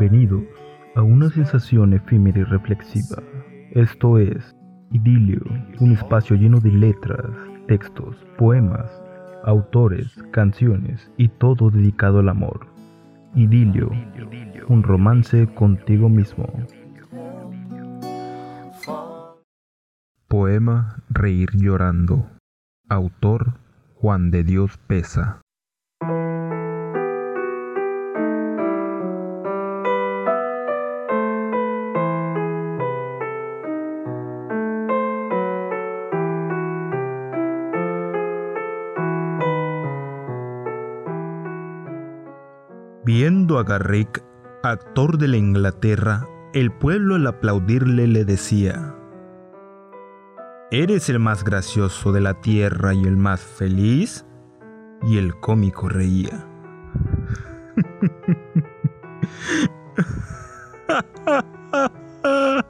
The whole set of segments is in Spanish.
Bienvenidos a una sensación efímera y reflexiva. Esto es Idilio, un espacio lleno de letras, textos, poemas, autores, canciones y todo dedicado al amor. Idilio, un romance contigo mismo. Poema Reír llorando. Autor Juan de Dios Pesa. Viendo a Garrick, actor de la Inglaterra, el pueblo al aplaudirle le decía, ¿Eres el más gracioso de la tierra y el más feliz? Y el cómico reía.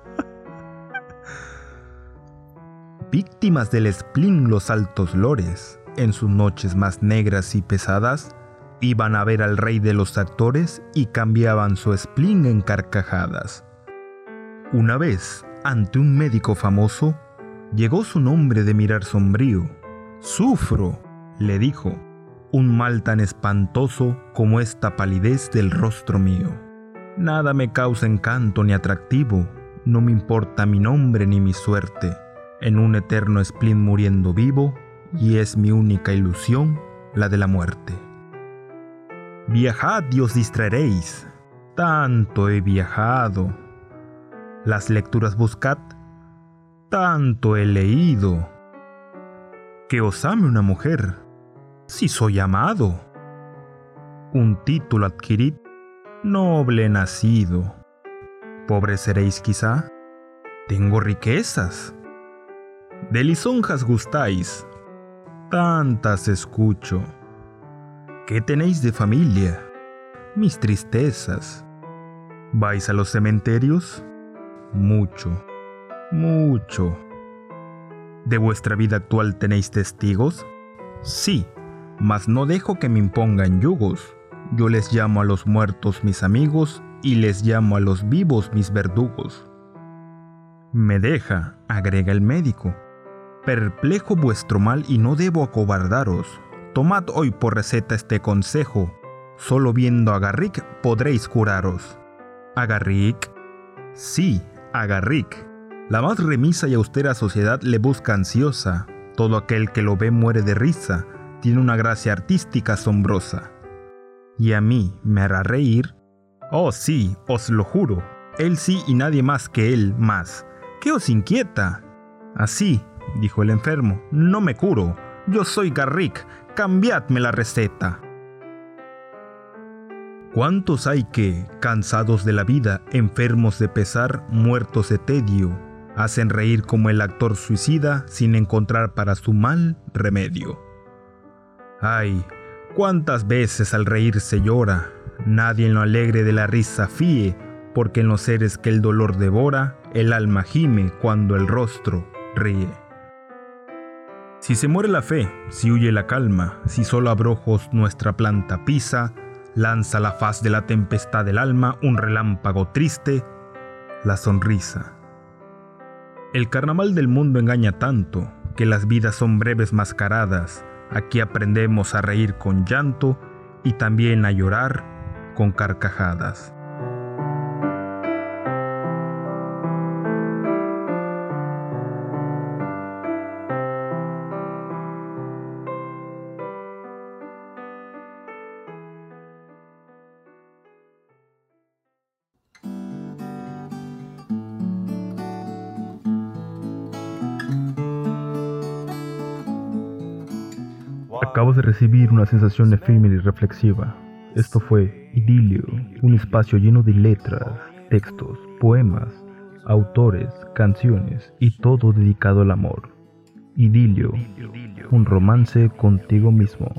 Víctimas del spleen los altos lores, en sus noches más negras y pesadas, Iban a ver al rey de los actores y cambiaban su spleen en carcajadas. Una vez, ante un médico famoso, llegó su nombre de mirar sombrío. Sufro, le dijo, un mal tan espantoso como esta palidez del rostro mío. Nada me causa encanto ni atractivo, no me importa mi nombre ni mi suerte, en un eterno spleen muriendo vivo, y es mi única ilusión la de la muerte. Viajad y os distraeréis. Tanto he viajado. Las lecturas buscad. Tanto he leído. Que os ame una mujer. Si soy amado. Un título adquirid. Noble nacido. Pobre seréis quizá. Tengo riquezas. De lisonjas gustáis. Tantas escucho ¿Qué tenéis de familia? Mis tristezas. ¿Vais a los cementerios? Mucho, mucho. ¿De vuestra vida actual tenéis testigos? Sí, mas no dejo que me impongan yugos. Yo les llamo a los muertos mis amigos y les llamo a los vivos mis verdugos. Me deja, agrega el médico. Perplejo vuestro mal y no debo acobardaros Tomad hoy por receta este consejo. Solo viendo a Garrick podréis curaros. ¿A Garrick? Sí, a Garrick. La más remisa y austera sociedad le busca ansiosa. Todo aquel que lo ve muere de risa. Tiene una gracia artística asombrosa. ¿Y a mí me hará reír? Oh sí, os lo juro. Él sí y nadie más que él más. ¿Qué os inquieta? Así, dijo el enfermo, no me curo. Yo soy Garrick, cambiadme la receta. ¿Cuántos hay que, cansados de la vida, enfermos de pesar, muertos de tedio, hacen reír como el actor suicida sin encontrar para su mal remedio? Ay, cuántas veces al reír se llora, nadie en lo alegre de la risa fíe, porque en los seres que el dolor devora, el alma gime cuando el rostro ríe. Si se muere la fe, si huye la calma, si solo abrojos nuestra planta pisa, lanza la faz de la tempestad del alma un relámpago triste, la sonrisa. El carnaval del mundo engaña tanto que las vidas son breves mascaradas. Aquí aprendemos a reír con llanto y también a llorar con carcajadas. Acabo de recibir una sensación efímera y reflexiva. Esto fue Idilio, un espacio lleno de letras, textos, poemas, autores, canciones y todo dedicado al amor. Idilio, un romance contigo mismo.